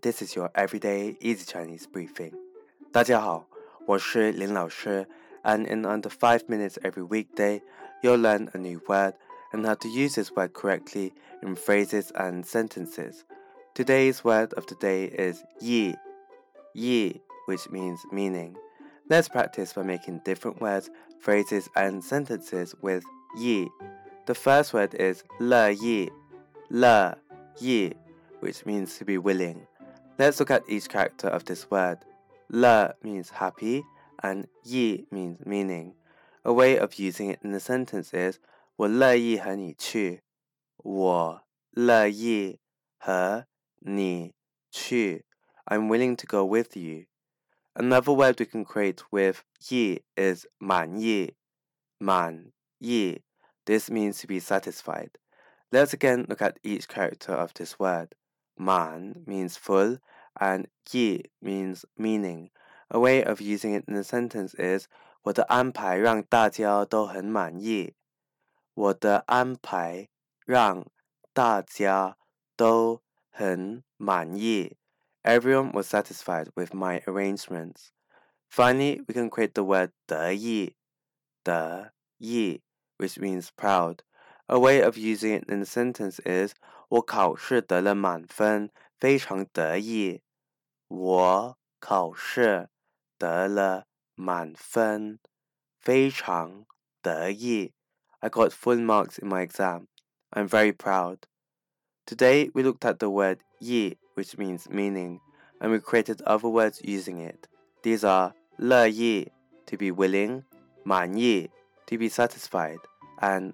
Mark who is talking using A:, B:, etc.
A: This is your everyday easy Chinese briefing. 大家好，我是林老师, and in under 5 minutes every weekday, you'll learn a new word and how to use this word correctly in phrases and sentences. Today's word of the day is yi, yi, which means meaning. Let's practice by making different words, phrases, and sentences with yi. The first word is le yi, le yi, which means to be willing. Let's look at each character of this word. Le means happy, and yi means meaning. A way of using it in a sentence is 我乐意和你去。我乐意和你去。I'm willing to go with you. Another word we can create with yi is 满意。满意. This means to be satisfied. Let's again look at each character of this word. Man means full and yi means meaning. A way of using it in a sentence is 我的安排让大家都很满意。我的安排让大家都很满意。Everyone was satisfied with my arrangements. Finally, we can create the word 得意,得意, which means proud. A way of using it in a sentence is 我考试得了满分，非常得意。我考试得了满分，非常得意。I got full marks in my exam. I'm very proud. Today we looked at the word yi, which means meaning, and we created other words using it. These are 乐意 to be willing, 满意 to be satisfied, and